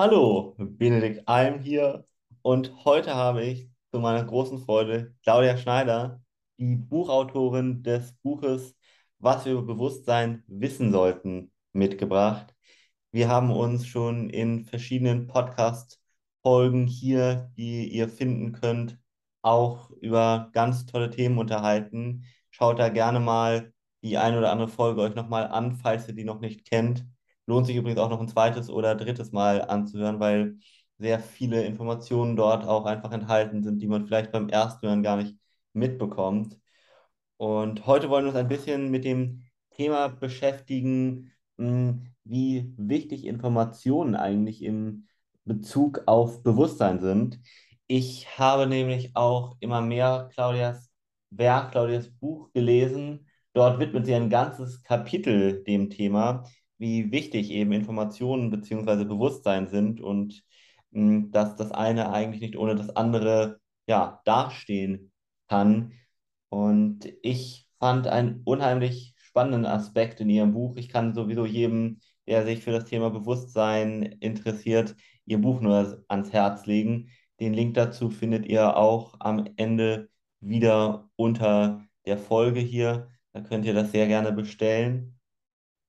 Hallo, Benedikt Alm hier und heute habe ich zu meiner großen Freude Claudia Schneider, die Buchautorin des Buches Was wir über Bewusstsein wissen sollten, mitgebracht. Wir haben uns schon in verschiedenen Podcast-Folgen hier, die ihr finden könnt, auch über ganz tolle Themen unterhalten. Schaut da gerne mal die eine oder andere Folge euch nochmal an, falls ihr die noch nicht kennt. Lohnt sich übrigens auch noch ein zweites oder drittes Mal anzuhören, weil sehr viele Informationen dort auch einfach enthalten sind, die man vielleicht beim ersten Hören gar nicht mitbekommt. Und heute wollen wir uns ein bisschen mit dem Thema beschäftigen, hm, wie wichtig Informationen eigentlich im Bezug auf Bewusstsein sind. Ich habe nämlich auch immer mehr Claudias Werk, Claudias Buch gelesen. Dort widmet sie ein ganzes Kapitel dem Thema wie wichtig eben Informationen bzw. Bewusstsein sind und mh, hm, dass das eine eigentlich nicht ohne das andere ja, dastehen kann. Und ich fand einen unheimlich spannenden Aspekt in Ihrem Buch. Ich kann sowieso jedem, der sich für das Thema Bewusstsein interessiert, Ihr Buch nur ans Herz legen. Den Link dazu findet ihr auch am Ende wieder unter der Folge hier. Da könnt ihr das sehr gerne bestellen.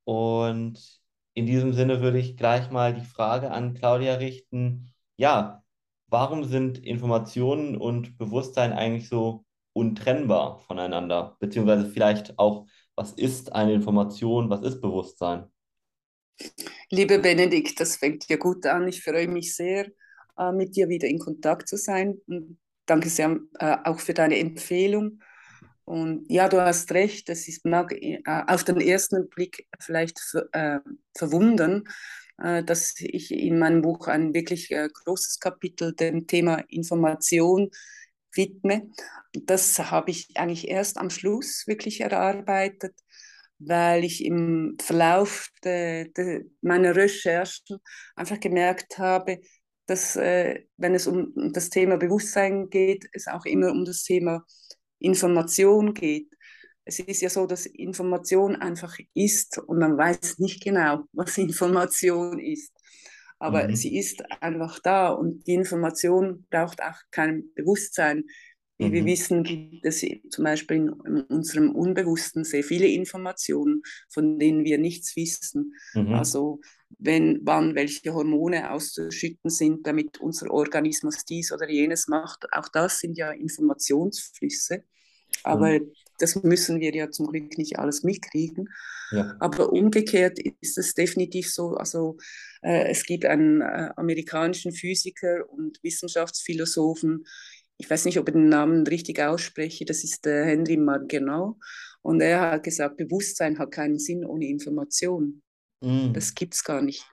Und in diesem Sinne würde ich gleich mal die Frage an Claudia richten. Ja, warum sind Informationen und Bewusstsein eigentlich so untrennbar voneinander? Beziehungsweise vielleicht auch, was ist eine Information, was ist Bewusstsein? Liebe Benedikt, das fängt ja gut an. Ich freue mich sehr, äh, mit dir wieder in Kontakt zu sein. Danke sehr äh, auch für deine Empfehlung. Und ja, du hast recht, es ist, mag äh, auf den ersten Blick vielleicht äh, verwundern, äh, dass ich in meinem Buch ein wirklich äh, großes Kapitel dem Thema Information widme. Das habe ich eigentlich erst am Schluss wirklich erarbeitet, weil ich im Verlauf de, de meiner Recherchen einfach gemerkt habe, dass äh, wenn es um das Thema Bewusstsein geht, es auch immer um das Thema Information geht. Es ist ja so, dass Information einfach ist und man weiß nicht genau, was Information ist. Aber mhm. sie ist einfach da und die Information braucht auch kein Bewusstsein. Wie mhm. wir wissen, gibt es zum Beispiel in, unserem Unbewussten sehr viele Informationen, von denen wir nichts wissen. Mhm. Also wenn, wann welche Hormone auszuschütten sind, damit unser Organismus dies oder jenes macht. Auch das sind ja Informationsflüsse. Aber mhm. das müssen wir ja zum Glück nicht alles mitkriegen. Ja. Aber umgekehrt ist es definitiv so, also äh, es gibt einen äh, amerikanischen Physiker und Wissenschaftsphilosophen, ich weiß nicht, ob ich den Namen richtig ausspreche, das ist äh, Henry Margenau. Und er hat gesagt, Bewusstsein hat keinen Sinn ohne Information. Mhm. Das gibt es gar nicht.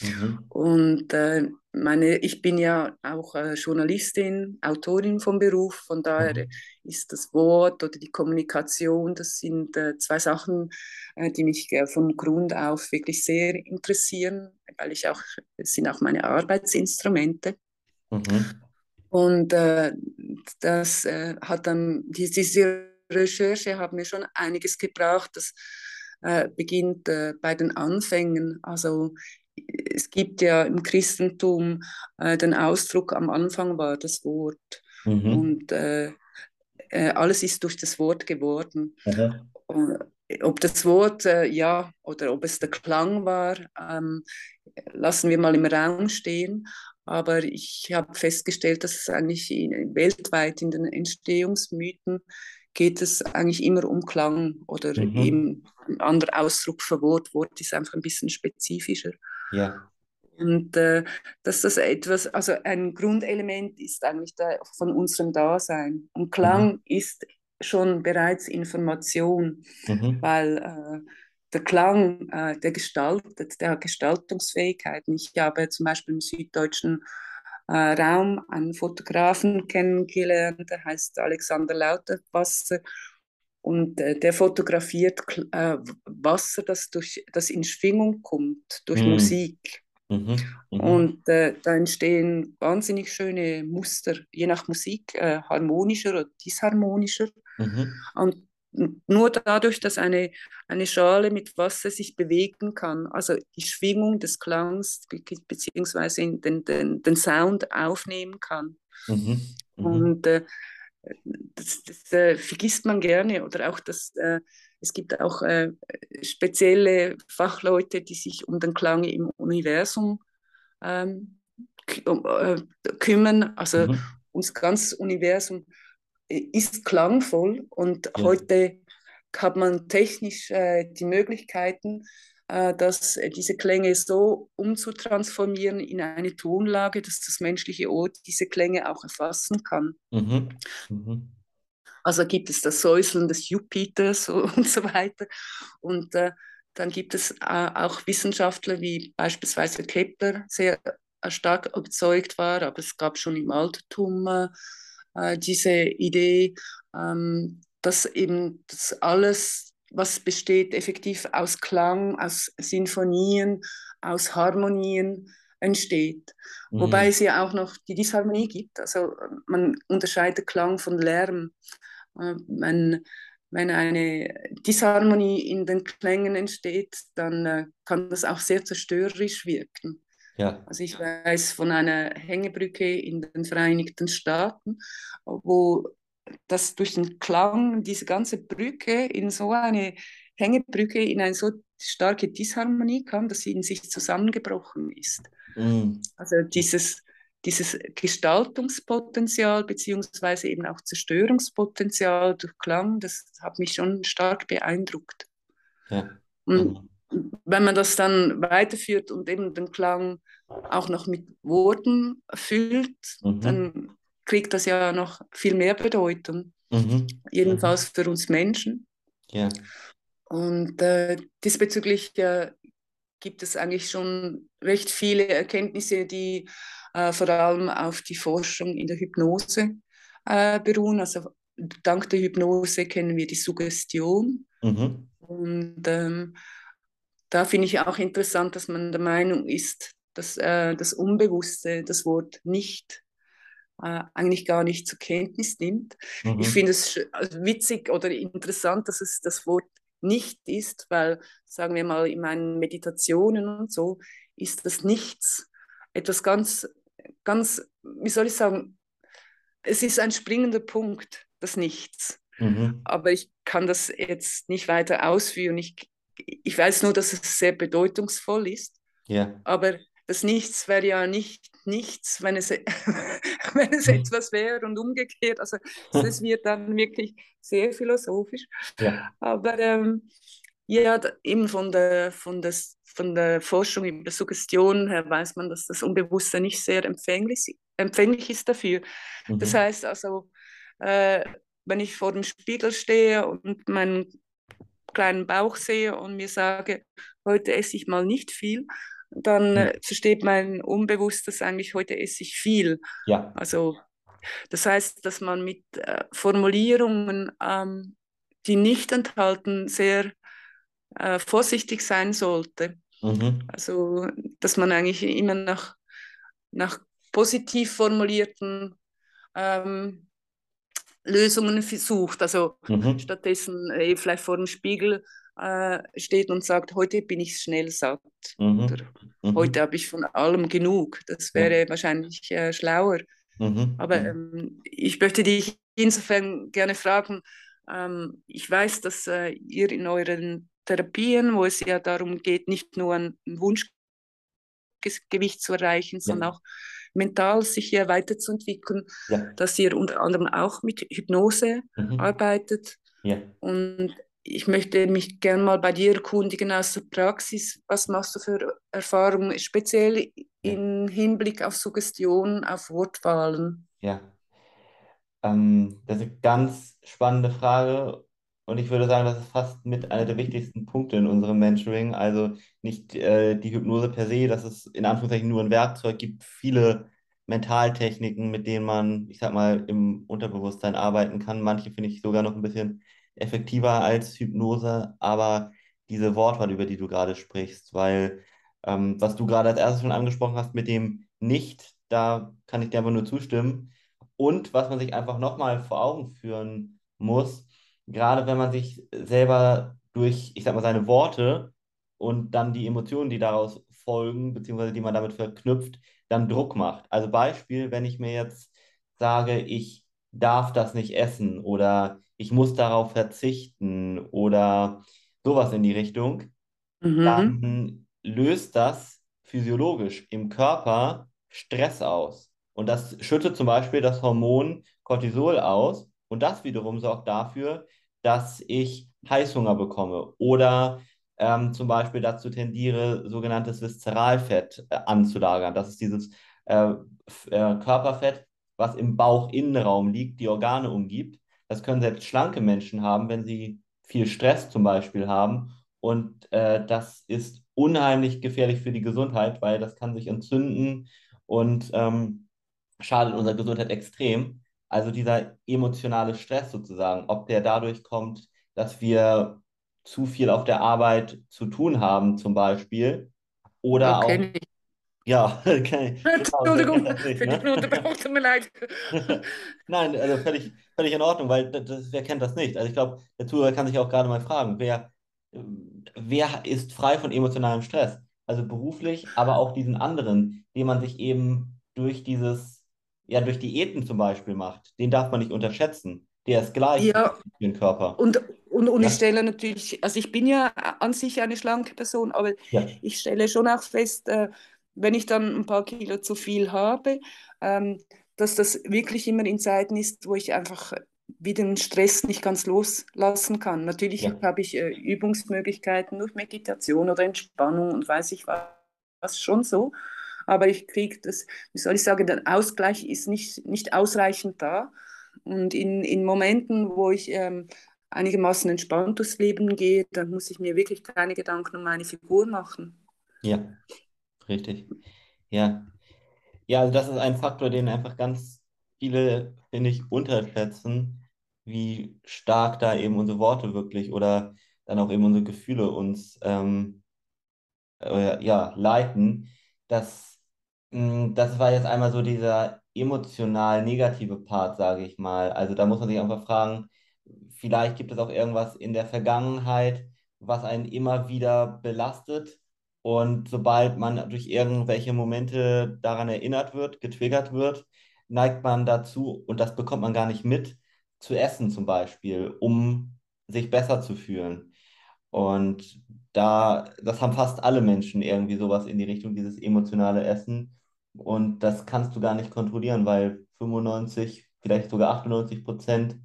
Mhm. Und äh, meine, ich bin ja auch äh, Journalistin, Autorin vom Beruf, von daher mhm. ist das Wort oder die Kommunikation, das sind äh, zwei Sachen, äh, die mich äh, von Grund auf wirklich sehr interessieren, weil ich auch, es sind auch meine Arbeitsinstrumente. Mhm. Und äh, das äh, hat dann, die, diese Recherche hat mir schon einiges gebraucht, das beginnt bei den Anfängen. Also es gibt ja im Christentum äh, den Ausdruck, am Anfang war das Wort. Mhm. Und äh, äh, alles ist durch das Wort geworden. Mhm. ob das Wort, äh, ja, oder ob es der Klang war, ähm, lassen wir mal im Raum stehen. Aber ich habe festgestellt, dass es eigentlich in, weltweit in den Entstehungsmythen geht es eigentlich immer um Klang oder mhm. eben ein anderer Ausdruck für Wort. Wort ist einfach ein bisschen spezifischer. Ja. Und äh, dass das etwas, also ein Grundelement ist eigentlich der, von unserem Dasein. Und Klang mhm. ist schon bereits Information, mhm. weil äh, der Klang, äh, der gestaltet, der hat Gestaltungsfähigkeiten. Ich habe zum Beispiel im süddeutschen äh, Raum einen Fotografen kennengelernt, der heißt Alexander Lauterwasser und äh, der fotografiert äh, Wasser, das, durch, das in Schwingung kommt, durch mhm. Musik. Mhm. Mhm. Und äh, da entstehen wahnsinnig schöne Muster, je nach Musik, äh, harmonischer oder disharmonischer. Mhm. Und nur dadurch, dass eine, eine Schale mit Wasser sich bewegen kann, also die Schwingung des Klangs beziehungsweise den, den, den Sound aufnehmen kann. Mhm. Mhm. Und äh, das, das äh, vergisst man gerne oder auch das, äh, es gibt auch äh, spezielle Fachleute, die sich um den Klang im Universum ähm, äh, kümmern. Also mhm. unser ganzes Universum ist klangvoll und ja. heute hat man technisch äh, die Möglichkeiten, äh, dass diese Klänge so umzutransformieren in eine Tonlage, dass das menschliche Ohr diese Klänge auch erfassen kann. Mhm. Mhm. Also gibt es das Säuseln des Jupiters und so weiter. Und äh, dann gibt es äh, auch Wissenschaftler wie beispielsweise Kepler, sehr äh, stark überzeugt war, aber es gab schon im Altertum äh, äh, diese Idee, ähm, dass eben das alles, was besteht, effektiv aus Klang, aus Sinfonien, aus Harmonien entsteht. Mhm. Wobei es ja auch noch die Disharmonie gibt. Also man unterscheidet Klang von Lärm. Äh, wenn, wenn eine Disharmonie in den Klängen entsteht, dann äh, kann das auch sehr zerstörerisch wirken. Ja. Also ich weiß von einer Hängebrücke in den Vereinigten Staaten, wo das durch den Klang, diese ganze Brücke in so eine Hängebrücke in eine so starke Disharmonie kam, dass sie in sich zusammengebrochen ist. Mhm. Also dieses, dieses Gestaltungspotenzial beziehungsweise eben auch Zerstörungspotenzial durch Klang, das hat mich schon stark beeindruckt. Ja. Und mhm wenn man das dann weiterführt und eben den Klang auch noch mit Worten füllt, mhm. dann kriegt das ja noch viel mehr Bedeutung. Mhm. Jedenfalls für uns Menschen. Ja. Und äh, diesbezüglich äh, gibt es eigentlich schon recht viele Erkenntnisse, die äh, vor allem auf die Forschung in der Hypnose äh, beruhen. Also dank der Hypnose kennen wir die Suggestion. Mhm. Und ähm, da finde ich auch interessant, dass man der Meinung ist, dass äh, das Unbewusste das Wort nicht äh, eigentlich gar nicht zur Kenntnis nimmt. Mhm. Ich finde es also witzig oder interessant, dass es das Wort nicht ist, weil, sagen wir mal, in meinen Meditationen und so ist das Nichts etwas ganz, ganz, wie soll ich sagen, es ist ein springender Punkt, das Nichts. Mhm. Aber ich kann das jetzt nicht weiter ausführen. Ich ich weiß nur, dass es sehr bedeutungsvoll ist. Ja. Aber das Nichts wäre ja nicht nichts, wenn es, wenn es etwas wäre und umgekehrt. Also das wird dann wirklich sehr philosophisch. Ja. Aber ähm, ja, eben von der, von, des, von der Forschung über Suggestion her weiß man, dass das Unbewusste nicht sehr empfänglich, empfänglich ist dafür. Mhm. Das heißt also, äh, wenn ich vor dem Spiegel stehe und mein kleinen Bauch sehe und mir sage, heute esse ich mal nicht viel, dann mhm. äh, versteht mein Unbewusstes eigentlich, heute esse ich viel. Ja. Also das heißt, dass man mit äh, Formulierungen, ähm, die nicht enthalten, sehr äh, vorsichtig sein sollte. Mhm. Also, dass man eigentlich immer nach, nach positiv formulierten ähm, Lösungen versucht. Also mhm. stattdessen äh, vielleicht vor dem Spiegel äh, steht und sagt, heute bin ich schnell satt. Mhm. Oder mhm. heute habe ich von allem genug. Das wäre wahrscheinlich äh, schlauer. Mhm. Aber mhm. ähm, ich möchte dich insofern gerne fragen, ähm, ich weiß, dass äh, ihr in euren Therapien, wo es ja darum geht, nicht nur ein Wunschgewicht zu erreichen, ja. sondern auch mental sich hier weiterzuentwickeln, ja. dass ihr unter anderem auch mit Hypnose mhm. arbeitet. Ja. Und ich möchte mich gerne mal bei dir erkundigen aus der Praxis. Was machst du für Erfahrungen, speziell im Hinblick auf Suggestion, auf Wortwahlen? Ja, ähm, das ist eine ganz spannende Frage und ich würde sagen, das ist fast mit einer der wichtigsten Punkte in unserem Mentoring. Also nicht äh, die Hypnose per se, dass es in Anführungszeichen nur ein Werkzeug gibt, viele Mentaltechniken, mit denen man, ich sag mal, im Unterbewusstsein arbeiten kann. Manche finde ich sogar noch ein bisschen effektiver als Hypnose, aber diese Wortwahl, über die du gerade sprichst, weil ähm, was du gerade als erstes schon angesprochen hast mit dem Nicht, da kann ich dir aber nur zustimmen. Und was man sich einfach nochmal vor Augen führen muss, gerade wenn man sich selber durch, ich sag mal, seine Worte und dann die Emotionen, die daraus folgen, beziehungsweise die man damit verknüpft, dann Druck macht. Also Beispiel, wenn ich mir jetzt sage, ich darf das nicht essen oder ich muss darauf verzichten oder sowas in die Richtung, Mhm. dann löst das physiologisch im Körper Stress aus. Und das schüttet zum Beispiel das Hormon Cortisol aus. Und das wiederum sorgt dafür, dass ich Heißhunger bekomme oder ähm, zum Beispiel dazu tendiere, sogenanntes Viszeralfett äh, anzulagern. Das ist dieses äh, äh, Körperfett, was im Bauchinnenraum liegt, die Organe umgibt. Das können selbst schlanke Menschen haben, wenn sie viel Stress zum Beispiel haben. Und äh, das ist unheimlich gefährlich für die Gesundheit, weil das kann sich entzünden und ähm, schadet unserer Gesundheit extrem. Also dieser emotionale Stress sozusagen, ob der dadurch kommt, dass wir zu viel auf der Arbeit zu tun haben, zum Beispiel, oder auch, Okay. ja, okay, genau, Entschuldigung nicht, für die ne? Unterbrechung, tut mir leid. Nein, also völlig, völlig in Ordnung, weil das, wer kennt das nicht? Also ich glaube, der Zuhörer kann sich auch gerade mal fragen, wer, wer ist frei von emotionalem Stress? Also beruflich, aber auch diesen anderen, den man sich eben durch dieses, ja, durch Diäten zum Beispiel macht. Den darf man nicht unterschätzen. Der ist gleich für Ja, den Körper. und, und, und ich Ja, stelle natürlich, also ich bin ja an sich eine schlanke Person, aber ja, ich stelle schon auch fest, äh, wenn ich dann ein paar Kilo zu viel habe, ähm, dass das wirklich immer in Zeiten ist, wo ich einfach wie den Stress nicht ganz loslassen kann. Natürlich ja, habe ich äh, Übungsmöglichkeiten durch Meditation oder Entspannung und weiß ich was, was schon so, aber ich kriege das, wie soll ich sagen, der Ausgleich ist nicht, nicht ausreichend da. Und in, in Momenten, wo ich ähm, einigermaßen entspannt durchs Leben gehe, dann muss ich mir wirklich keine Gedanken um meine Figur machen. ja, richtig. Ja. Ja, also das ist ein Faktor, den einfach ganz viele, finde ich, unterschätzen, wie stark da eben unsere Worte wirklich oder dann auch eben unsere Gefühle uns ähm, äh, ja, leiten. Das, mh, das war jetzt einmal so dieser emotional negative Part, sage ich mal. Also da muss man sich einfach fragen, vielleicht gibt es auch irgendwas in der Vergangenheit, was einen immer wieder belastet. Und sobald man durch irgendwelche Momente daran erinnert wird, getriggert wird, neigt man dazu, und das bekommt man gar nicht mit, zu essen zum Beispiel, um sich besser zu fühlen. Und da, das haben fast alle Menschen irgendwie sowas in die Richtung, dieses emotionale Essen. Und das kannst du gar nicht kontrollieren, weil 95, vielleicht sogar 98 Prozent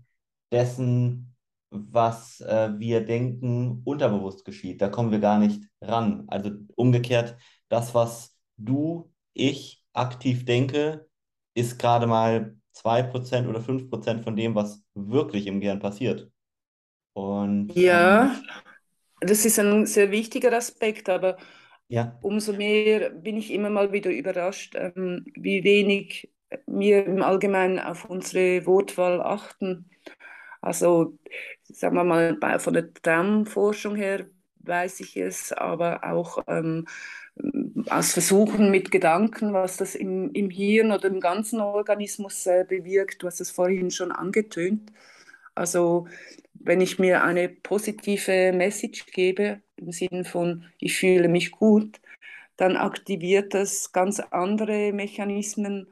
dessen, was äh, wir denken, unterbewusst geschieht. Da kommen wir gar nicht ran. Also umgekehrt, das, was du, ich aktiv denke, ist gerade mal 2% oder 5% von dem, was wirklich im Gehirn passiert. Und ähm, Ja, das ist ein sehr wichtiger Aspekt, aber ja, umso mehr bin ich immer mal wieder überrascht, ähm, wie wenig wir im Allgemeinen auf unsere Wortwahl achten. Also, sagen wir mal, von der Traumforschung her weiß ich es, aber auch ähm, aus Versuchen mit Gedanken, was das im, im Hirn oder im ganzen Organismus äh, bewirkt. Du hast es vorhin schon angetönt. Also, wenn ich mir eine positive Message gebe, im Sinne von, ich fühle mich gut, dann aktiviert das ganz andere Mechanismen,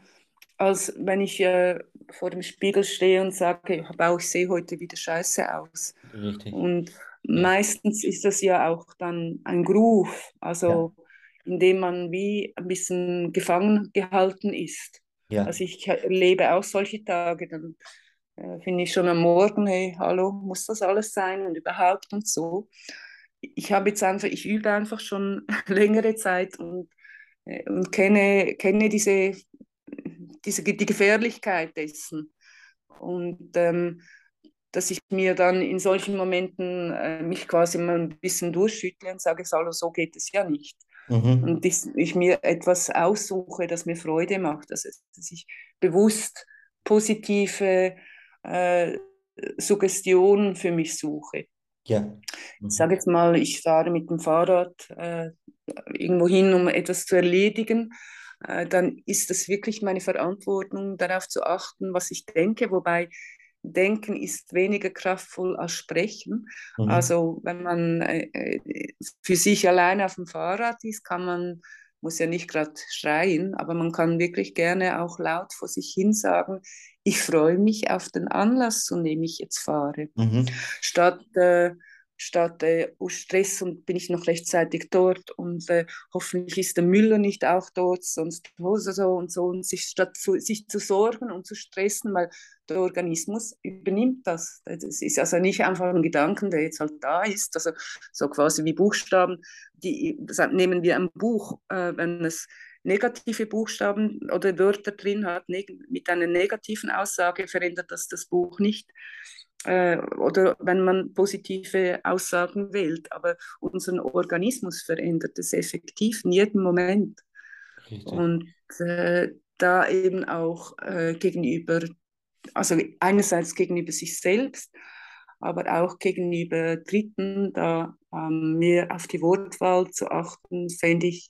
als wenn ich äh, vor dem Spiegel stehe und sage, ich sehe heute wieder scheiße aus. richtig. Und Ja, meistens ist das ja auch dann ein Groove, ja, also in dem man wie ein bisschen gefangen gehalten ist. ja, Also ich erlebe auch solche Tage, dann äh, finde ich schon am Morgen, hey, hallo, muss das alles sein und überhaupt und so. Ich habe jetzt einfach, ich übe einfach schon längere Zeit und, äh, und kenne, kenne diese, diese, die Gefährlichkeit dessen. Und ähm, dass ich mir dann in solchen Momenten äh, mich quasi mal ein bisschen durchschüttle und sage, Salo, so geht es ja nicht. mhm. Und ich, ich mir etwas aussuche, das mir Freude macht, also, dass ich bewusst positive äh, Suggestionen für mich suche. Ja, Ich sage mhm. jetzt mal, ich fahre mit dem Fahrrad äh, irgendwo hin, um etwas zu erledigen, äh, dann ist es wirklich meine Verantwortung, darauf zu achten, was ich denke, wobei Denken ist weniger kraftvoll als Sprechen. Mhm. Also wenn man äh, für sich alleine auf dem Fahrrad ist, kann man, muss ja nicht gerade schreien, aber man kann wirklich gerne auch laut vor sich hin sagen, ich freue mich auf den Anlass, zu dem ich jetzt fahre. Mhm. Statt äh, statt äh, oh Stress und bin ich noch rechtzeitig dort und äh, hoffentlich ist der Müller nicht auch dort, sonst so und so und sich statt zu, sich zu sorgen und zu stressen, weil der Organismus übernimmt das. Das ist also nicht einfach ein Gedanken, der jetzt halt da ist, also so quasi wie Buchstaben, die nehmen wir ein Buch, äh, wenn es negative Buchstaben oder Wörter drin hat, mit einer negativen Aussage verändert das das Buch nicht äh, oder wenn man positive Aussagen wählt. Aber unseren Organismus verändert es effektiv in jedem Moment. Richtig. Und äh, da eben auch äh, gegenüber, also einerseits gegenüber sich selbst, aber auch gegenüber Dritten, da ähm, mehr auf die Wortwahl zu achten, fände ich,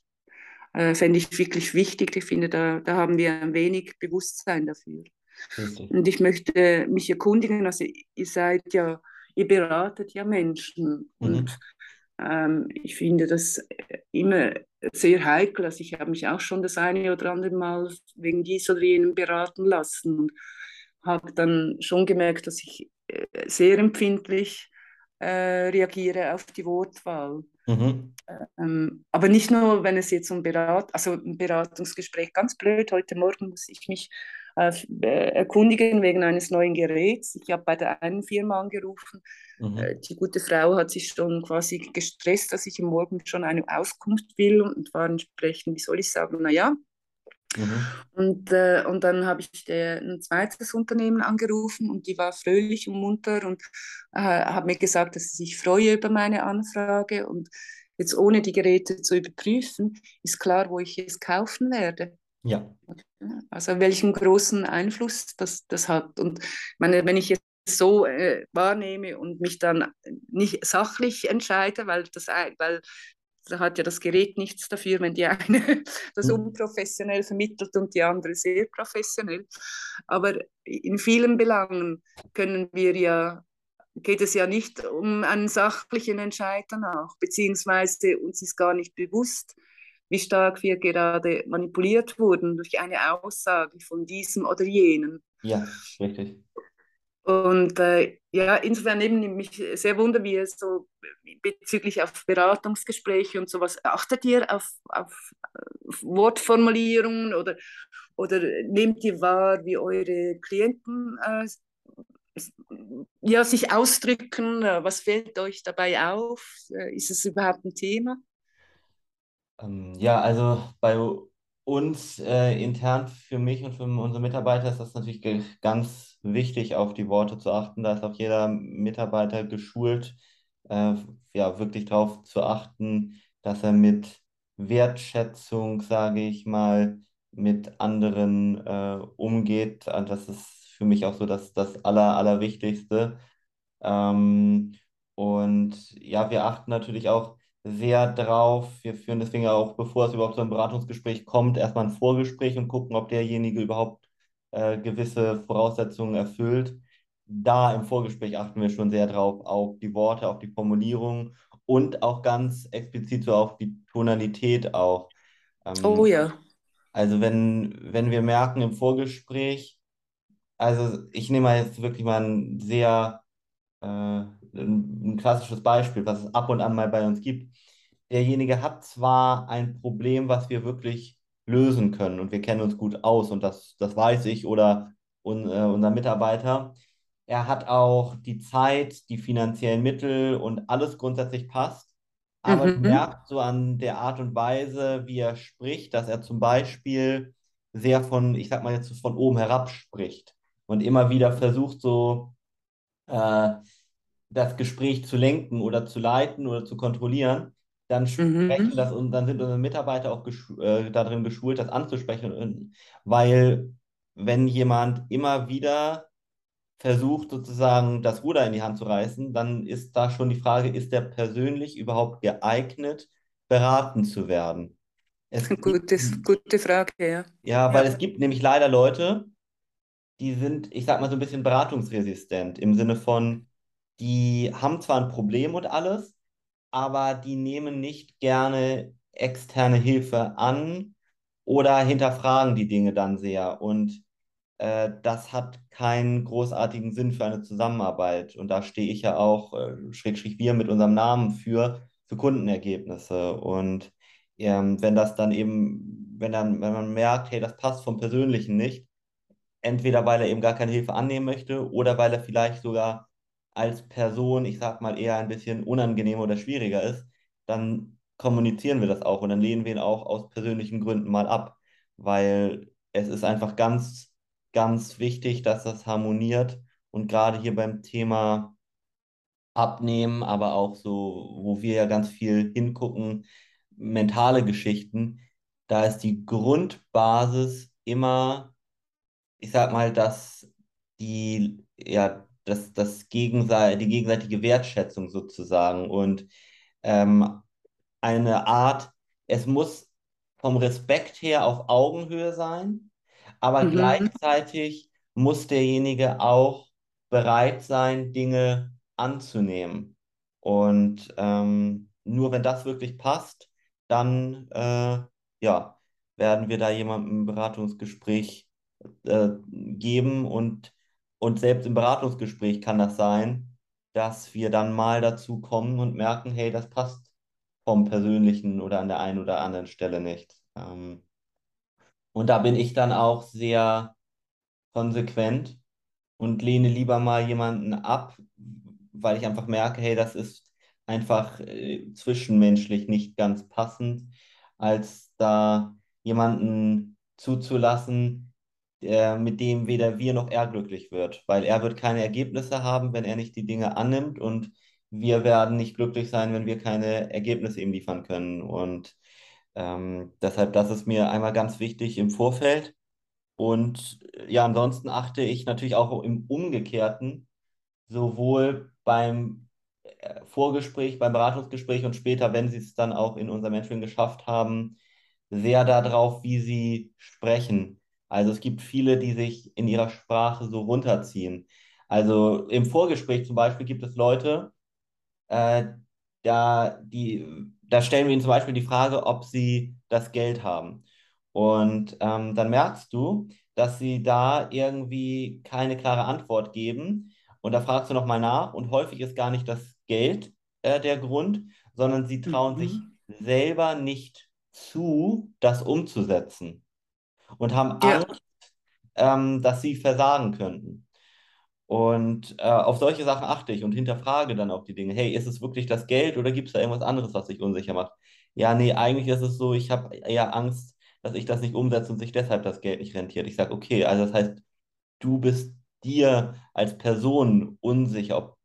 äh, fänd ich wirklich wichtig. Ich finde, da, da haben wir ein wenig Bewusstsein dafür. Richtig. Und ich möchte mich erkundigen, also ihr seid ja, ihr beratet ja Menschen. Mhm. Und ähm, ich finde das immer sehr heikel. Also ich habe mich auch schon das eine oder andere Mal wegen dies oder jenem beraten lassen und habe dann schon gemerkt, dass ich äh, sehr empfindlich äh, reagiere auf die Wortwahl. Mhm. Ähm, aber nicht nur, wenn es jetzt um Berat also ein Beratungsgespräch, ganz blöd, heute Morgen muss ich mich äh, erkundigen wegen eines neuen Geräts. Ich habe bei der einen Firma angerufen. Mhm. Äh, die gute Frau hat sich schon quasi gestresst, dass ich Morgen schon eine Auskunft will und war entsprechend, wie soll ich sagen, naja. Mhm. Und, äh, und dann habe ich der, ein zweites Unternehmen angerufen und die war fröhlich und munter und äh, hat mir gesagt, dass sie sich freue über meine Anfrage und jetzt ohne die Geräte zu überprüfen, ist klar, wo ich es kaufen werde. Ja. Also welchen großen Einfluss das, das hat. Und meine, wenn ich jetzt so äh, wahrnehme und mich dann nicht sachlich entscheide, weil das, weil da hat ja das Gerät nichts dafür, wenn die eine das mhm. unprofessionell vermittelt und die andere sehr professionell. Aber in vielen Belangen können wir ja geht es ja nicht um einen sachlichen Entscheid danach, beziehungsweise uns ist gar nicht bewusst, wie stark wir gerade manipuliert wurden durch eine Aussage von diesem oder jenem. Ja, richtig. Und äh, ja, insofern eben mich sehr wunder, wie es so bezüglich auf Beratungsgespräche und sowas, achtet ihr auf, auf, Wortformulierungen oder, oder nehmt ihr wahr, wie eure Klienten äh, ja, sich ausdrücken? Was fällt euch dabei auf? Äh, ist es überhaupt ein Thema? Ähm, ja, also bei uns äh, intern für mich und für unsere Mitarbeiter ist das natürlich ganz wichtig, auf die Worte zu achten. Da ist auch jeder Mitarbeiter geschult, äh, ja, wirklich darauf zu achten, dass er mit Wertschätzung, sage ich mal, mit anderen äh, umgeht. Und das ist für mich auch so das, das Aller, Allerwichtigste. Ähm, und ja, wir achten natürlich auch sehr drauf. Wir führen deswegen auch, bevor es überhaupt zu einem Beratungsgespräch kommt, erstmal ein Vorgespräch und gucken, ob derjenige überhaupt äh, gewisse Voraussetzungen erfüllt. Da im Vorgespräch achten wir schon sehr drauf, auf die Worte, auf die Formulierung und auch ganz explizit so auf die Tonalität auch. Ähm, oh ja. Also wenn, wenn wir merken im Vorgespräch, also ich nehme mal jetzt wirklich mal ein sehr äh, ein klassisches Beispiel, was es ab und an mal bei uns gibt. Derjenige hat zwar ein Problem, was wir wirklich lösen können und wir kennen uns gut aus und das, das weiß ich oder un, äh, unser Mitarbeiter. Er hat auch die Zeit, die finanziellen Mittel und alles grundsätzlich passt. Aber mhm. merkt so an der Art und Weise, wie er spricht, dass er zum Beispiel sehr von, ich sag mal jetzt von oben herab spricht und immer wieder versucht, so äh, das Gespräch zu lenken oder zu leiten oder zu kontrollieren, dann sprechen mhm. das und dann sind unsere Mitarbeiter auch geschu äh, darin geschult, das anzusprechen, weil wenn jemand immer wieder versucht, sozusagen das Ruder in die Hand zu reißen, dann ist da schon die Frage, ist der persönlich überhaupt geeignet, beraten zu werden? Es Gutes, gute Frage, ja. Ja, weil ja. es gibt nämlich leider Leute, die sind, ich sag mal, so ein bisschen beratungsresistent im Sinne von, die haben zwar ein Problem und alles, aber die nehmen nicht gerne externe Hilfe an oder hinterfragen die Dinge dann sehr. Und äh, das hat keinen großartigen Sinn für eine Zusammenarbeit. Und da stehe ich ja auch, äh, Schrägstrich wir mit unserem Namen für, für Kundenergebnisse. Und ähm, wenn das dann eben, wenn dann, wenn man merkt, hey, das passt vom Persönlichen nicht, entweder weil er eben gar keine Hilfe annehmen möchte oder weil er vielleicht sogar als Person, ich sag mal, eher ein bisschen unangenehmer oder schwieriger ist, dann kommunizieren wir das auch und dann lehnen wir ihn auch aus persönlichen Gründen mal ab, weil es ist einfach ganz, ganz wichtig, dass das harmoniert und gerade hier beim Thema Abnehmen, aber auch so, wo wir ja ganz viel hingucken, mentale Geschichten, da ist die Grundbasis immer, ich sag mal, dass die, ja, das, das Gegensei die gegenseitige Wertschätzung sozusagen und ähm, eine Art, es muss vom Respekt her auf Augenhöhe sein, aber Mhm. gleichzeitig muss derjenige auch bereit sein, Dinge anzunehmen. Und ähm, nur wenn das wirklich passt, dann äh, ja, werden wir da jemandem ein Beratungsgespräch äh, geben und, und selbst im Beratungsgespräch kann das sein, dass wir dann mal dazu kommen und merken, hey, das passt vom Persönlichen oder an der einen oder anderen Stelle nicht. Ähm, und da bin ich dann auch sehr konsequent und lehne lieber mal jemanden ab, weil ich einfach merke, hey, das ist einfach äh, zwischenmenschlich nicht ganz passend, als da jemanden zuzulassen, der, mit dem weder wir noch er glücklich wird, weil er wird keine Ergebnisse haben, wenn er nicht die Dinge annimmt und wir werden nicht glücklich sein, wenn wir keine Ergebnisse ihm liefern können. Und ähm, deshalb, das ist mir einmal ganz wichtig im Vorfeld. Und äh, ja, ansonsten achte ich natürlich auch im Umgekehrten, sowohl beim äh, Vorgespräch, beim Beratungsgespräch und später, wenn sie es dann auch in unser Mentoring geschafft haben, sehr darauf, wie sie sprechen. Also es gibt viele, die sich in ihrer Sprache so runterziehen. Also im Vorgespräch zum Beispiel gibt es Leute, äh, da, die, da stellen wir ihnen zum Beispiel die Frage, ob sie das Geld haben. Und ähm, dann merkst du, dass sie da irgendwie keine klare Antwort geben. Und da fragst du nochmal nach. Und häufig ist gar nicht das Geld äh, der Grund, sondern sie trauen Mhm. sich selber nicht zu, das umzusetzen. Und haben Ja. Angst, ähm, dass sie versagen könnten. Und äh, auf solche Sachen achte ich und hinterfrage dann auch die Dinge. Hey, ist es wirklich das Geld oder gibt es da irgendwas anderes, was dich unsicher macht? Ja, nee, eigentlich ist es so, ich habe eher Angst, dass ich das nicht umsetze und sich deshalb das Geld nicht rentiert. Ich sage, okay, also das heißt, du bist dir als Person unsicher, ob,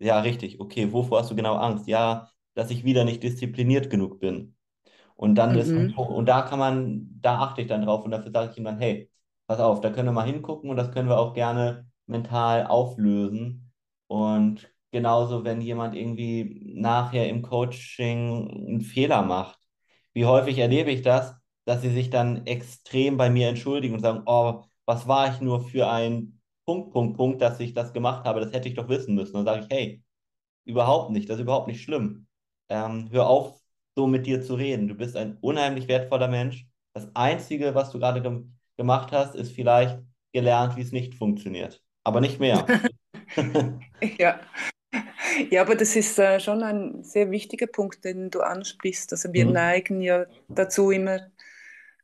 ja, richtig, okay, wovor hast du genau Angst? Ja, dass ich wieder nicht diszipliniert genug bin. Und dann ist, Mhm. und da kann man, da achte ich dann drauf und dafür sage ich ihm dann, hey, pass auf, da können wir mal hingucken und das können wir auch gerne mental auflösen. Und genauso, wenn jemand irgendwie nachher im Coaching einen Fehler macht, wie häufig erlebe ich das, dass sie sich dann extrem bei mir entschuldigen und sagen, oh, was war ich nur für ein Punkt, Punkt, Punkt, dass ich das gemacht habe, das hätte ich doch wissen müssen. Dann sage ich, hey, überhaupt nicht, das ist überhaupt nicht schlimm. Ähm, hör auf, so mit dir zu reden. Du bist ein unheimlich wertvoller Mensch. Das Einzige, was du gerade gem gemacht hast, ist vielleicht gelernt, wie es nicht funktioniert. Aber nicht mehr. Ja. Ja, aber das ist äh, schon ein sehr wichtiger Punkt, den du ansprichst. Also wir Mhm. neigen ja dazu immer,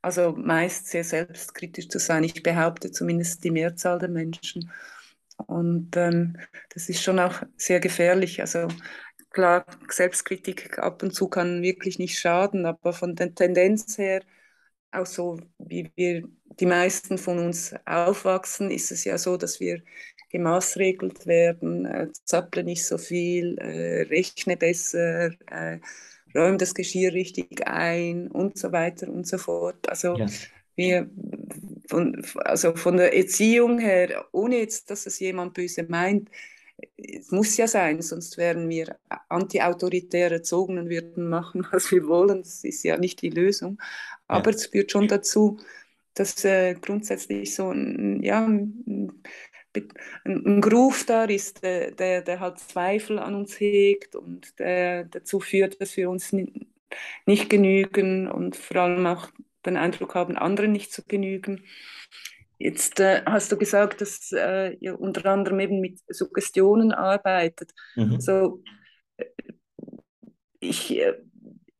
also meist sehr selbstkritisch zu sein. Ich behaupte zumindest die Mehrzahl der Menschen. Und ähm, das ist schon auch sehr gefährlich. Also klar, Selbstkritik ab und zu kann wirklich nicht schaden, aber von der Tendenz her, auch so wie wir die meisten von uns aufwachsen, ist es ja so, dass wir gemaßregelt werden, äh, zapple nicht so viel, äh, rechne besser, äh, räume das Geschirr richtig ein und so weiter und so fort. Also Ja. wir von, also von der Erziehung her, ohne jetzt, dass es jemand böse meint, es muss ja sein, sonst wären wir anti-autoritär erzogen und würden machen, was wir wollen. Das ist ja nicht die Lösung. Aber Ja. es führt schon dazu, dass äh, grundsätzlich so ein, ja, ein, ein Groove da ist, der, der, der halt Zweifel an uns hegt und der dazu führt, dass wir uns nicht genügen und vor allem auch den Eindruck haben, anderen nicht zu genügen. Jetzt äh, hast du gesagt, dass äh, ihr unter anderem eben mit Suggestionen arbeitet. Mhm. So, äh, ich, äh,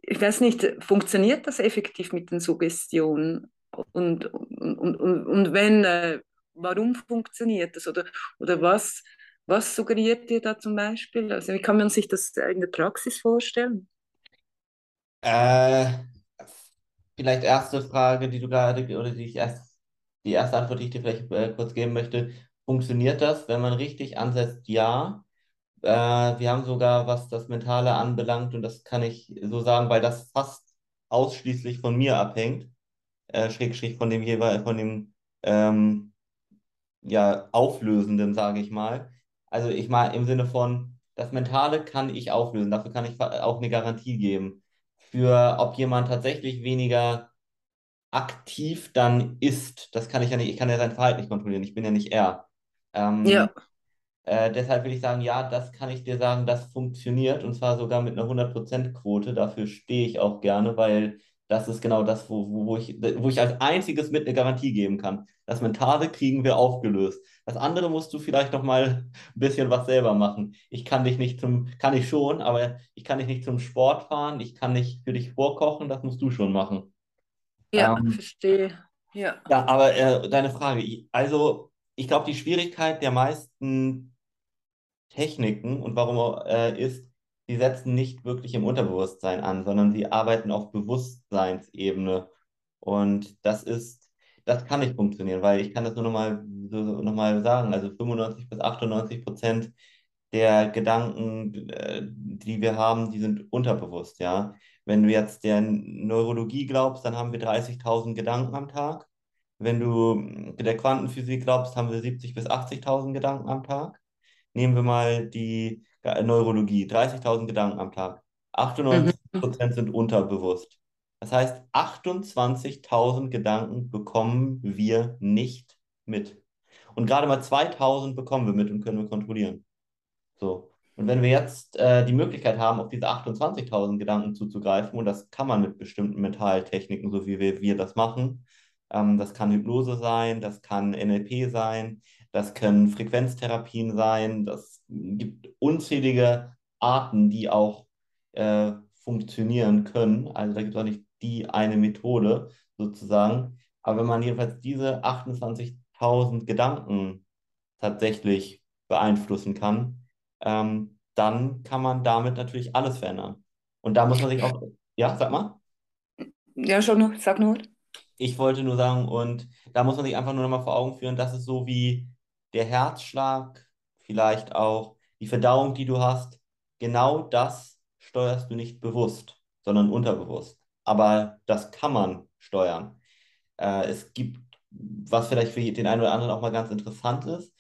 ich weiß nicht, funktioniert das effektiv mit den Suggestionen? Und, und, und, und wenn, äh, warum funktioniert das? Oder, oder was, was suggeriert ihr da zum Beispiel? Also wie kann man sich das in der Praxis vorstellen? Äh, vielleicht erste Frage, die du gerade, oder die ich erst, die erste Antwort, die ich dir vielleicht äh, kurz geben möchte. Funktioniert das, wenn man richtig ansetzt? Ja. Äh, wir haben sogar, was das Mentale anbelangt, und das kann ich so sagen, weil das fast ausschließlich von mir abhängt, äh, schräg, schräg von dem jeweils, von dem ähm, ja, Auflösenden, sage ich mal. Also ich mal im Sinne von, das Mentale kann ich auflösen, dafür kann ich auch eine Garantie geben. Für ob jemand tatsächlich weniger aktiv dann ist, das kann ich ja nicht, ich kann ja sein Verhalten nicht kontrollieren, ich bin ja nicht er. Ähm, ja. Äh, deshalb will ich sagen, ja, das kann ich dir sagen, das funktioniert und zwar sogar mit einer 100%-Quote. Dafür stehe ich auch gerne, weil das ist genau das, wo, wo, ich, wo ich als einziges mit eine Garantie geben kann. Das Mentale kriegen wir aufgelöst. Das andere musst du vielleicht noch mal ein bisschen was selber machen. Ich kann dich nicht zum, kann ich schon, aber ich kann dich nicht zum Sport fahren, ich kann nicht für dich vorkochen, das musst du schon machen. Ja, ähm, verstehe. Ja. Ja, aber äh, deine Frage, also ich glaube, die Schwierigkeit der meisten Techniken und warum äh, ist, sie setzen nicht wirklich im Unterbewusstsein an, sondern sie arbeiten auf Bewusstseinsebene. Und das ist, das kann nicht funktionieren, weil ich kann das nur nochmal so, noch sagen. Also 95 bis 98 Prozent der Gedanken, äh, die wir haben, die sind unterbewusst, ja. Wenn du jetzt der Neurologie glaubst, dann haben wir 30.000 Gedanken am Tag. Wenn du der Quantenphysik glaubst, haben wir 70.000 bis 80.000 Gedanken am Tag. Nehmen wir mal die Neurologie, 30.000 Gedanken am Tag. 98% mhm. sind unterbewusst. Das heißt, 28.000 Gedanken bekommen wir nicht mit. Und gerade mal 2.000 bekommen wir mit und können wir kontrollieren. So. Und wenn wir jetzt äh, die Möglichkeit haben, auf diese 28.000 Gedanken zuzugreifen, und das kann man mit bestimmten Mentaltechniken, so wie wir, wir das machen, ähm, das kann Hypnose sein, das kann NLP sein, das können Frequenztherapien sein, das gibt unzählige Arten, die auch äh, funktionieren können. Also da gibt es auch nicht die eine Methode sozusagen. Aber wenn man jedenfalls diese 28.000 Gedanken tatsächlich beeinflussen kann, ähm, dann kann man damit natürlich alles verändern. Und da muss man sich auch, ja, sag mal. Ja, schon nur, sag nur. Ich wollte nur sagen, und da muss man sich einfach nur noch mal vor Augen führen, dass es so wie der Herzschlag, vielleicht auch die Verdauung, die du hast, genau das steuerst du nicht bewusst, sondern unterbewusst. Aber das kann man steuern. Äh, es gibt, was vielleicht für den einen oder anderen auch mal ganz interessant ist,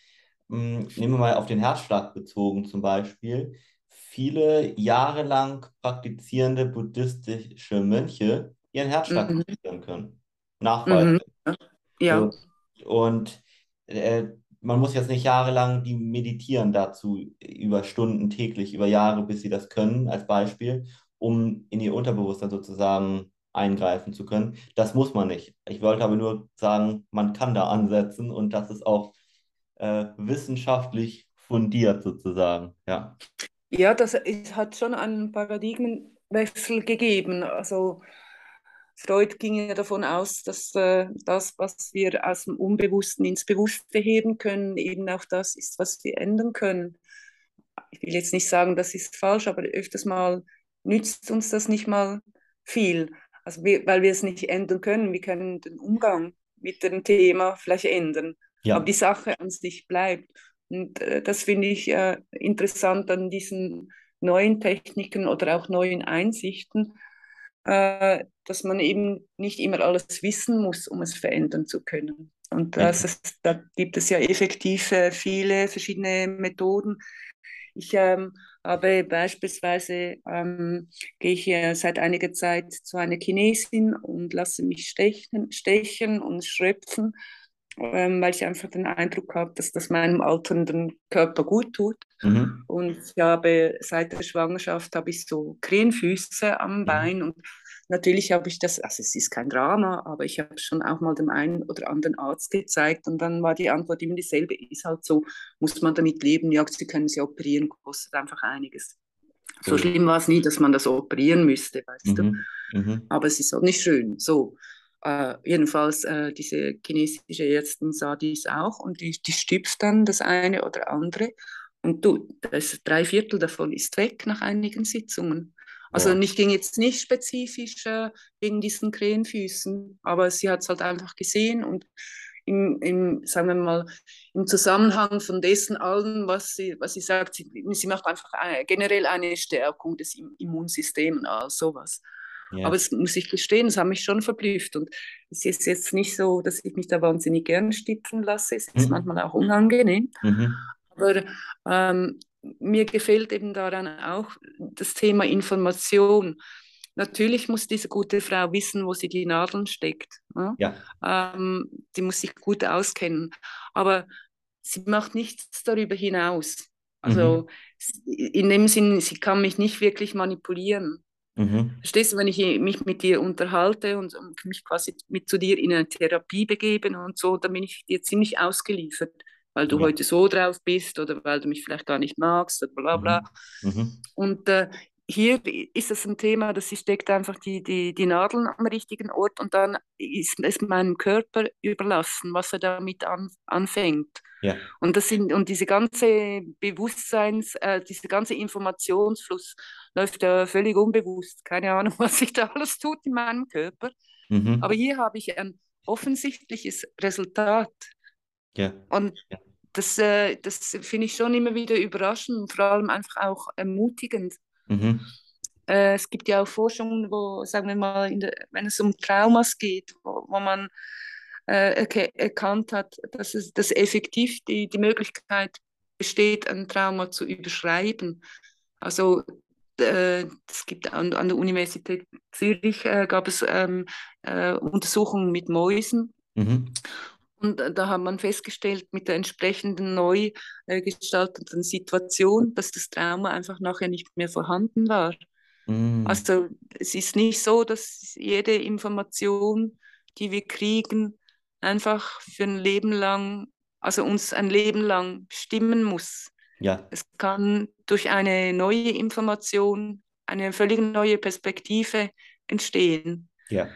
nehmen wir mal auf den Herzschlag bezogen zum Beispiel. Viele jahrelang praktizierende buddhistische Mönche ihren Herzschlag mhm. können. Nachweislich. Mhm. Ja. So. Und äh, man muss jetzt nicht jahrelang die meditieren dazu über Stunden täglich, über Jahre, bis sie das können, als Beispiel, um in ihr Unterbewusstsein sozusagen eingreifen zu können. Das muss man nicht. Ich wollte aber nur sagen, man kann da ansetzen und das ist auch äh, wissenschaftlich fundiert sozusagen. Ja, ja das ist, hat schon einen Paradigmenwechsel gegeben. Also Freud ging ja davon aus, dass äh, das, was wir aus dem Unbewussten ins Bewusste heben können, eben auch das ist, was wir ändern können. Ich will jetzt nicht sagen, das ist falsch, aber öfters mal nützt uns das nicht mal viel. Also wir, weil wir es nicht ändern können. Wir können den Umgang mit dem Thema vielleicht ändern. Ja. Aber die Sache an sich bleibt. Und äh, das finde ich äh, interessant an diesen neuen Techniken oder auch neuen Einsichten, äh, dass man eben nicht immer alles wissen muss, um es verändern zu können. Und das ist, da gibt es ja effektiv viele verschiedene Methoden, ich ähm, habe beispielsweise, ähm, gehe ich äh, seit einiger Zeit zu einer Chinesin und lasse mich stechen, stechen und schröpfen, ähm, weil ich einfach den Eindruck habe, dass das meinem alternden Körper gut tut. Mhm. Und ich habe seit der Schwangerschaft habe ich so Krähenfüße am mhm. Bein und Natürlich habe ich das, also es ist kein Drama, aber ich habe schon auch mal dem einen oder anderen Arzt gezeigt und dann war die Antwort immer dieselbe, ist halt so, muss man damit leben, ja, sie können sie operieren, kostet einfach einiges. So schlimm war es nie, dass man das operieren müsste, weißt mhm. du. Mhm. Aber es ist auch nicht schön. So, äh, jedenfalls, äh, diese chinesische Ärztin sah dies auch und die, die stüpft dann das eine oder andere. Und du, das drei Viertel davon ist weg nach einigen Sitzungen. Also ja. ich ging jetzt nicht spezifisch äh, wegen diesen Krähenfüßen, aber sie hat es halt einfach gesehen und im, im, sagen wir mal, im Zusammenhang von dessen allen, was sie, was sie sagt, sie, sie macht einfach eine, generell eine Stärkung des Immunsystems und all sowas. Ja. Aber es muss ich gestehen, es hat mich schon verblüfft. Und es ist jetzt nicht so, dass ich mich da wahnsinnig gern stipfen lasse. Es ist mhm. manchmal auch unangenehm. Mhm. Aber ähm, mir gefällt eben daran auch das Thema Information. Natürlich muss diese gute Frau wissen, wo sie die Nadeln steckt. Ne? Ja. Ähm, die muss sich gut auskennen. Aber sie macht nichts darüber hinaus. Also mhm. in dem Sinn, sie kann mich nicht wirklich manipulieren. Mhm. Verstehst du, wenn ich mich mit dir unterhalte und, und mich quasi mit zu dir in eine Therapie begebe und so, dann bin ich dir ziemlich ausgeliefert weil du ja. heute so drauf bist oder weil du mich vielleicht gar nicht magst oder bla bla. Mhm. mhm. Und äh, hier ist es ein Thema, dass sie steckt einfach die, die, die Nadeln am richtigen Ort und dann ist es meinem Körper überlassen, was er damit an, anfängt. Ja. Und das sind und diese ganze Bewusstseins, äh, dieser ganze Informationsfluss läuft ja völlig unbewusst. Keine Ahnung, was sich da alles tut in meinem Körper. Mhm. Aber hier habe ich ein offensichtliches Resultat. Ja. Und ja. das, äh, das finde ich schon immer wieder überraschend und vor allem einfach auch ermutigend. Mhm. Äh, es gibt ja auch Forschungen, wo, sagen wir mal, der, wenn es um Traumas geht, wo, wo man äh, erkannt hat, dass es dass effektiv die, die Möglichkeit besteht, ein Trauma zu überschreiben. Also äh, es gibt an, an, der Universität Zürich äh, gab es ähm, äh, Untersuchungen mit Mäusen. Mhm. Und äh, da hat man festgestellt, mit der entsprechenden neu äh, gestalteten Situation, dass das Trauma einfach nachher nicht mehr vorhanden war. Mm. Also es ist nicht so, dass jede Information, die wir kriegen, einfach für ein Leben lang, also uns ein Leben lang bestimmen muss. Ja. Es kann durch eine neue Information, eine völlig neue Perspektive entstehen. Ja.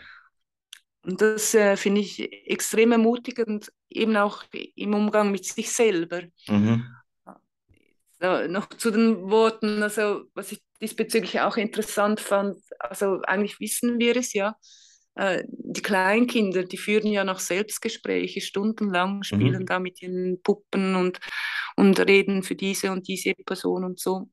Und das äh, finde ich extrem ermutigend, eben auch im Umgang mit sich selber. Mhm. So, noch zu den Worten, also was ich diesbezüglich auch interessant fand, also eigentlich wissen wir es ja, äh, die Kleinkinder, die führen ja noch Selbstgespräche stundenlang, spielen mhm. da mit ihren Puppen und, und reden für diese und diese Person und so.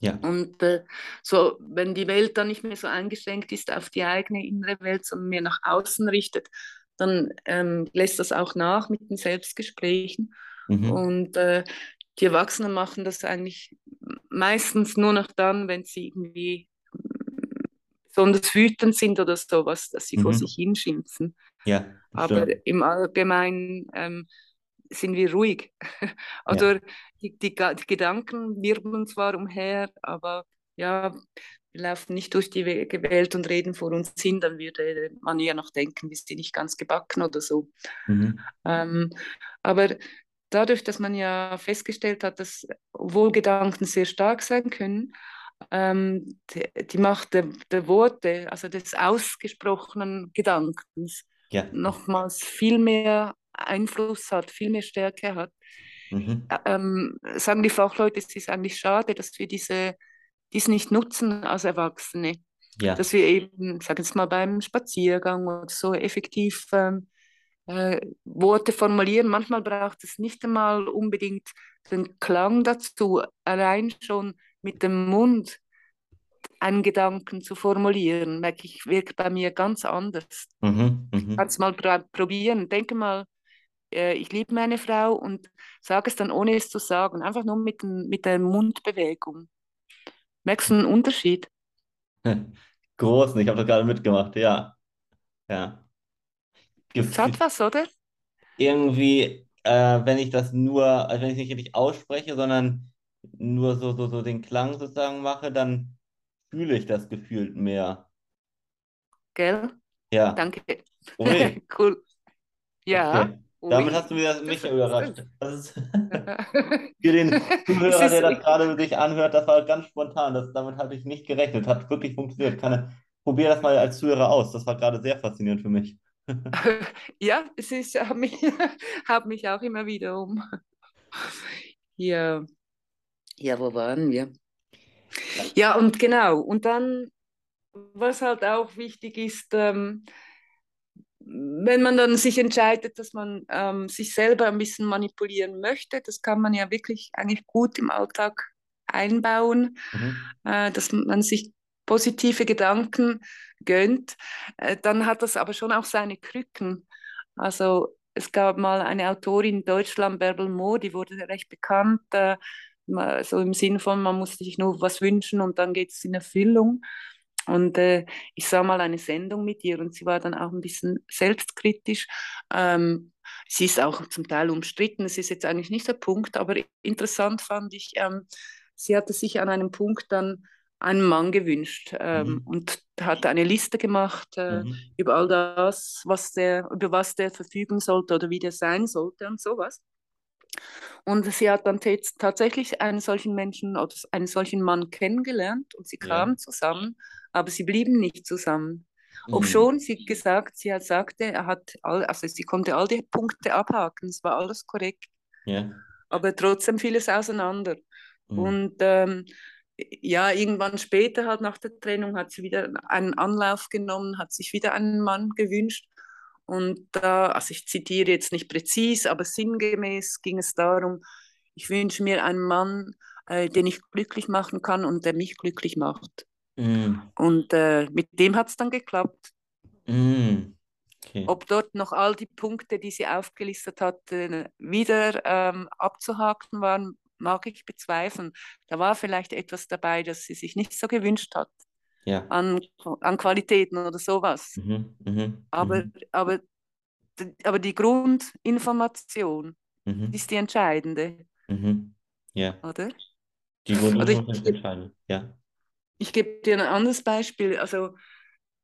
Ja. Und äh, so, wenn die Welt dann nicht mehr so eingeschränkt ist auf die eigene innere Welt, sondern mehr nach außen richtet, dann ähm, lässt das auch nach mit den Selbstgesprächen. Mhm. Und äh, die Erwachsenen machen das eigentlich meistens nur noch dann, wenn sie irgendwie besonders wütend sind oder sowas, dass sie mhm. vor sich hinschimpfen. Ja, Aber im Allgemeinen ähm, sind wir ruhig. Oder ja. die, die, die, Gedanken wirbeln zwar umher, aber ja, wir laufen nicht durch die Welt und reden vor uns hin, dann würde man ja noch denken, wir sind nicht ganz gebacken oder so. Mhm. Ähm, aber dadurch, dass man ja festgestellt hat, dass wohl Gedanken sehr stark sein können, ähm, die, die, Macht der, der, Worte, also des ausgesprochenen Gedankens, ja. nochmals viel mehr Einfluss hat, viel mehr Stärke hat. Mhm. Ähm, sagen die Fachleute, es ist eigentlich schade, dass wir diese, dies nicht nutzen als Erwachsene. Ja. Dass wir eben, sagen wir mal, beim Spaziergang oder so effektiv ähm, äh, Worte formulieren. Manchmal braucht es nicht einmal unbedingt den Klang dazu, allein schon mit dem Mund einen Gedanken zu formulieren, merke ich, wirkt bei mir ganz anders. Mhm, mh. Kannst mal probieren. Denke mal äh, ich liebe meine Frau und sage es dann ohne es zu sagen, einfach nur mit, mit der Mundbewegung. Merkst du einen Unterschied? Großen, ich habe das gerade mitgemacht, ja. Ja. Es hat was, oder? Irgendwie, äh, wenn ich das nur, also wenn ich nicht richtig ausspreche, sondern nur so, so, so den Klang sozusagen mache, dann fühle ich das gefühlt mehr. Gell? Ja. Danke. Okay. cool. Ja. Okay. Damit hast du mir mich überrascht. Das ist für den Zuhörer, der das gerade sich anhört, das war ganz spontan. Das, damit hatte ich nicht gerechnet. Hat wirklich funktioniert. Kann, probier das mal als Zuhörer aus. Das war gerade sehr faszinierend für mich. ja, es ist, hat mich, hat mich auch immer wieder um. Ja, ja, wo waren wir? Ja, und genau. Und dann, was halt auch wichtig ist, ähm, wenn man dann sich entscheidet, dass man ähm, sich selber ein bisschen manipulieren möchte, das kann man ja wirklich eigentlich gut im Alltag einbauen, mhm. äh, dass man sich positive Gedanken gönnt, äh, dann hat das aber schon auch seine Krücken. Also es gab mal eine Autorin in Deutschland, Bärbel Mo, die wurde recht bekannt, äh, so im Sinn von, man muss sich nur was wünschen und dann geht es in Erfüllung. Und äh, ich sah mal eine Sendung mit ihr und sie war dann auch ein bisschen selbstkritisch. Ähm, sie ist auch zum Teil umstritten, es ist jetzt eigentlich nicht der Punkt, aber interessant fand ich, ähm, sie hatte sich an einem Punkt dann einen Mann gewünscht ähm, mhm. und hat eine Liste gemacht äh, mhm. über all das, was der, über was der verfügen sollte oder wie der sein sollte und sowas. Und sie hat dann tatsächlich einen solchen Menschen oder einen solchen Mann kennengelernt und sie kamen ja. zusammen, aber sie blieben nicht zusammen. Mhm. Obschon sie gesagt, sie hat sagte, er hat all, also sie konnte all die Punkte abhaken, es war alles korrekt. Ja. Aber trotzdem fiel es auseinander. Mhm. Und ähm, ja, irgendwann später, halt nach der Trennung, hat sie wieder einen Anlauf genommen, hat sich wieder einen Mann gewünscht. Und da, also ich zitiere jetzt nicht präzise, aber sinngemäß ging es darum, ich wünsche mir einen Mann, äh, den ich glücklich machen kann und der mich glücklich macht. Mm. Und äh, mit dem hat es dann geklappt. Mm. Okay. Ob dort noch all die Punkte, die sie aufgelistet hatte, wieder ähm, abzuhaken waren, mag ich bezweifeln. Da war vielleicht etwas dabei, das sie sich nicht so gewünscht hat ja. an, an Qualitäten oder sowas. Mhm, mh, aber, mh. aber, aber die Grundinformation mhm. ist die entscheidende. Mhm. Ja. Oder? Die Grundinformation ist entscheidend, ja. Ich gebe dir ein anderes Beispiel. Also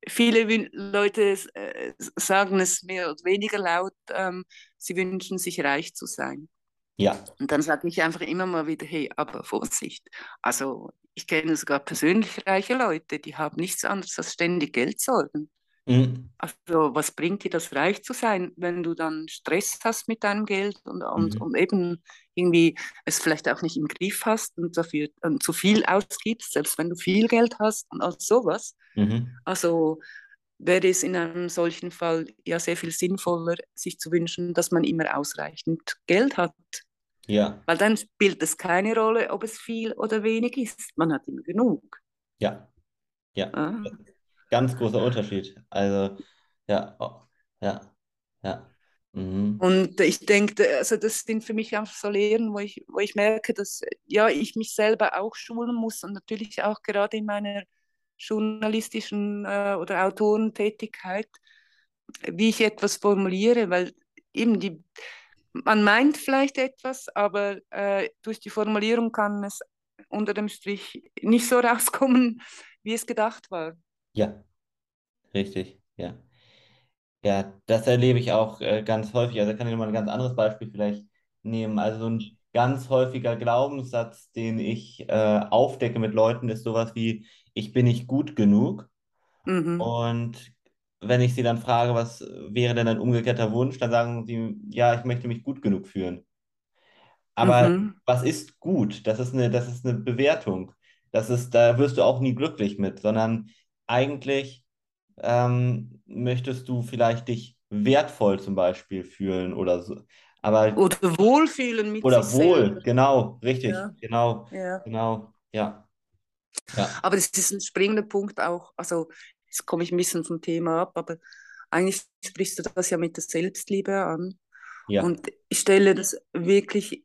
viele Leute äh, sagen es mehr oder weniger laut, ähm, sie wünschen sich reich zu sein. Ja. Und dann sage ich einfach immer mal wieder, hey, aber Vorsicht. Also ich kenne sogar persönlich reiche Leute, die haben nichts anderes als ständig Geld sorgen. Mhm. Also was bringt dir das, reich zu sein, wenn du dann Stress hast mit deinem Geld und, und, mhm. und eben irgendwie es vielleicht auch nicht im Griff hast und dafür und zu viel ausgibst, selbst wenn du viel Geld hast und all sowas. Mhm. Also wäre es in einem solchen Fall ja sehr viel sinnvoller, sich zu wünschen, dass man immer ausreichend Geld hat. Ja. Weil dann spielt es keine Rolle, ob es viel oder wenig ist. Man hat immer genug. Ja. Ja. Ah. Ganz großer Unterschied. Also, ja, oh, ja, ja. Mhm. Und ich denke, also das sind für mich einfach so Lehren, wo ich, wo ich merke, dass ja, ich mich selber auch schulen muss und natürlich auch gerade in meiner journalistischen äh, oder Autorentätigkeit, wie ich etwas formuliere, weil eben die, man meint vielleicht etwas, aber äh, durch die Formulierung kann es unter dem Strich nicht so rauskommen, wie es gedacht war. Ja, richtig, ja. Ja, das erlebe ich auch äh, ganz häufig. Also kann ich nochmal ein ganz anderes Beispiel vielleicht nehmen. Also so ein ganz häufiger Glaubenssatz, den ich äh, aufdecke mit Leuten, ist sowas wie, ich bin nicht gut genug. Mhm. Und wenn ich sie dann frage, was wäre denn ein umgekehrter Wunsch, dann sagen sie, ja, ich möchte mich gut genug fühlen. Aber mhm. was ist gut? Das ist eine, das ist eine Bewertung. Das ist, da wirst du auch nie glücklich mit, sondern eigentlich ähm, möchtest du vielleicht dich wertvoll zum Beispiel fühlen oder so. Aber, oder wohlfühlen mit Oder wohl, selber. genau, richtig, ja. genau, ja. genau, ja. ja. Aber das ist ein springender Punkt auch. Also Jetzt komme ich ein bisschen vom Thema ab, aber eigentlich sprichst du das ja mit der Selbstliebe an. Ja. Und ich stelle das wirklich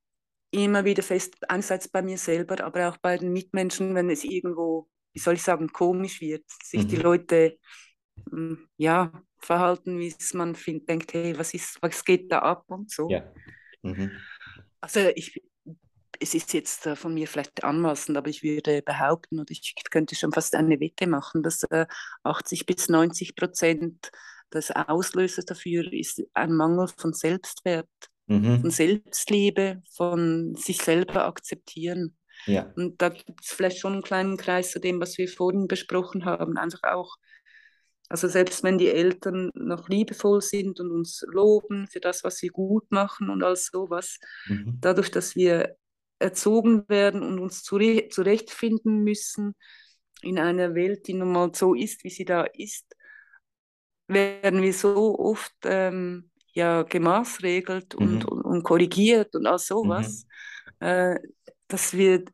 immer wieder fest, einerseits bei mir selber, aber auch bei den Mitmenschen, wenn es irgendwo, wie soll ich sagen, komisch wird, sich mhm. die Leute hm, ja, verhalten, wie es man find, denkt, hey, was ist, was geht da ab und so. Ja. Mhm. Also ich, es ist jetzt äh, von mir vielleicht anmaßend, aber ich würde behaupten, und ich könnte schon fast eine Wette machen, dass 80 äh, bis 90 Prozent des Auslösers dafür ist ein Mangel von Selbstwert, mhm. von Selbstliebe, von sich selber akzeptieren. Ja. Und da gibt es vielleicht schon einen kleinen Kreis zu dem, was wir vorhin besprochen haben, einfach auch also selbst wenn die Eltern noch liebevoll sind und uns loben für das, was sie gut machen und all sowas, mhm. dadurch, dass wir erzogen werden und uns zurechtfinden müssen in einer Welt, die nun mal so ist, wie sie da ist, werden wir so oft ähm, ja, gemaßregelt mhm. und, und, und, korrigiert und all sowas, mhm. äh, dass wir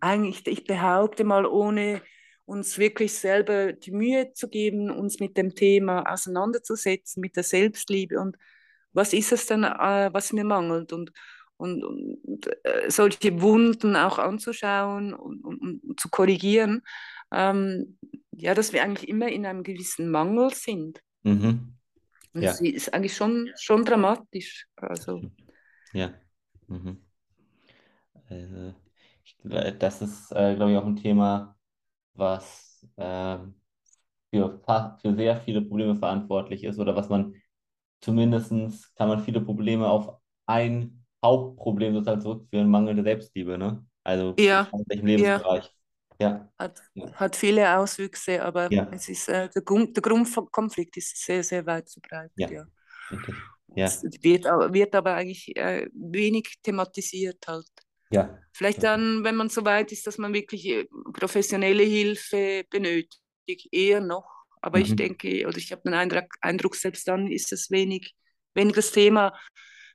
eigentlich, ich behaupte mal, ohne uns wirklich selber die Mühe zu geben, uns mit dem Thema auseinanderzusetzen, mit der Selbstliebe und was ist es denn, äh, was mir mangelt und, und, und äh, solche Wunden auch anzuschauen und, und, zu korrigieren, ähm, ja, dass wir eigentlich immer in einem gewissen Mangel sind. Mhm. Ja. das ist eigentlich schon, schon dramatisch. Also. Ja. Mhm. Also, das ist, äh, glaube ich, auch ein Thema, was äh, für, für sehr viele Probleme verantwortlich ist oder was man zumindest kann man viele Probleme auf ein Hauptproblem sozusagen zurückführen, mangelnde Selbstliebe, ne? Also ja. in welchem Lebensbereich. Ja. Hat, ja. hat viele Auswüchse, aber ja. es ist, äh, der, Grund, der Grundkonflikt ist sehr, sehr weit verbreitet. Ja. ja. Ja. Es wird, wird aber eigentlich äh, wenig thematisiert halt. Ja. Vielleicht dann, wenn man so weit ist, dass man wirklich äh, professionelle Hilfe benötigt, eher noch. Aber mhm. ich denke, oder ich habe den Eindruck, Eindruck, selbst dann ist es wenig, wenig das Thema,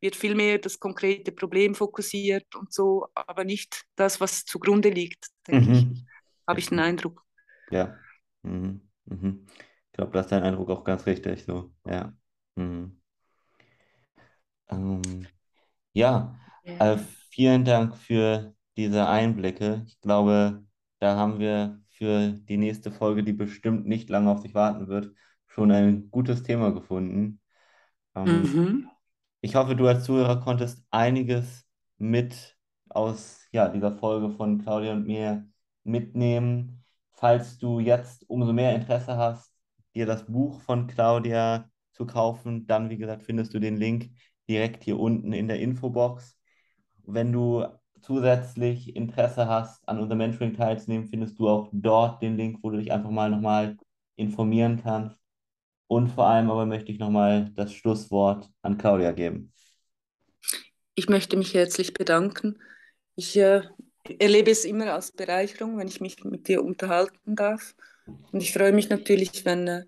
wird viel mehr das konkrete Problem fokussiert und so, aber nicht das, was zugrunde liegt, denke mhm. ich. Habe ich den Eindruck. Ja. Mhm. Mhm. Ich glaube, das ist dein Eindruck auch ganz richtig so. Ja. Mhm. Ähm, ja, ja. Äh, vielen Dank für diese Einblicke. Ich glaube, da haben wir für die nächste Folge, die bestimmt nicht lange auf sich warten wird, schon ein gutes Thema gefunden. Ähm, mhm. Ich hoffe, du als Zuhörer konntest einiges mit aus ja, dieser Folge von Claudia und mir mitnehmen. Falls du jetzt umso mehr Interesse hast, dir das Buch von Claudia zu kaufen, dann, wie gesagt, findest du den Link direkt hier unten in der Infobox. Wenn du zusätzlich Interesse hast, an unserem Mentoring teilzunehmen, findest du auch dort den Link, wo du dich einfach mal nochmal informieren kannst. Und vor allem aber möchte ich nochmal das Schlusswort an Claudia geben. Ich möchte mich herzlich bedanken. Ich äh, erlebe es immer als Bereicherung, wenn ich mich mit dir unterhalten darf. Und ich freue mich natürlich, wenn, äh,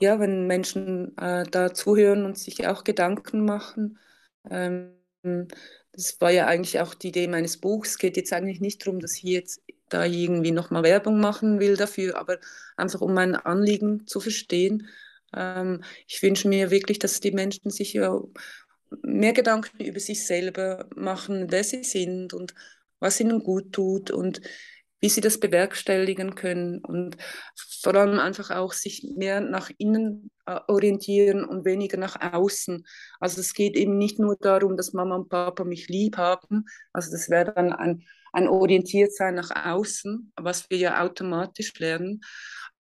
ja, wenn Menschen äh, da zuhören und sich auch Gedanken machen. Ähm, das war ja eigentlich auch die Idee meines Buchs. Es geht jetzt eigentlich nicht darum, dass ich jetzt da irgendwie nochmal Werbung machen will dafür, aber einfach um mein Anliegen zu verstehen. Ähm, ich wünsche mir wirklich, dass die Menschen sich ja mehr Gedanken über sich selber machen, wer sie sind und was ihnen gut tut und wie sie das bewerkstelligen können und vor allem einfach auch sich mehr nach innen äh, orientieren und weniger nach außen. Also es geht eben nicht nur darum, dass Mama und Papa mich lieb haben, also das wäre dann ein, ein Orientiertsein nach außen, was wir ja automatisch lernen.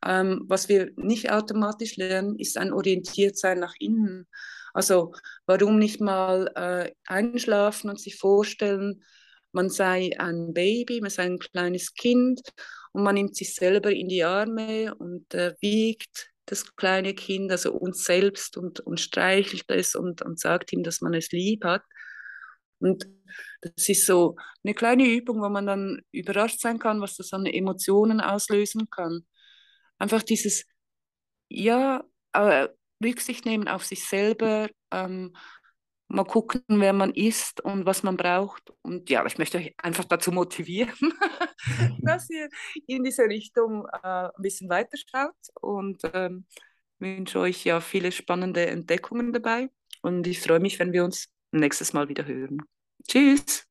Ähm, was wir nicht automatisch lernen, ist ein Orientiertsein nach innen. Also warum nicht mal äh, einschlafen und sich vorstellen, man sei ein Baby, man sei ein kleines Kind und man nimmt sich selber in die Arme und äh, wiegt das kleine Kind, also uns selbst und, und streichelt es und, und sagt ihm, dass man es lieb hat. Und das ist so eine kleine Übung, wo man dann überrascht sein kann, was das an Emotionen auslösen kann. Einfach dieses, ja, äh, Rücksicht nehmen auf sich selber, ähm, mal gucken, wer man ist und was man braucht. Und ja, ich möchte euch einfach dazu motivieren, dass ihr in diese Richtung äh, ein bisschen weiter schaut und ähm, wünsche euch ja viele spannende Entdeckungen dabei. Und ich freue mich, wenn wir uns nächstes Mal wieder hören. Tschüss.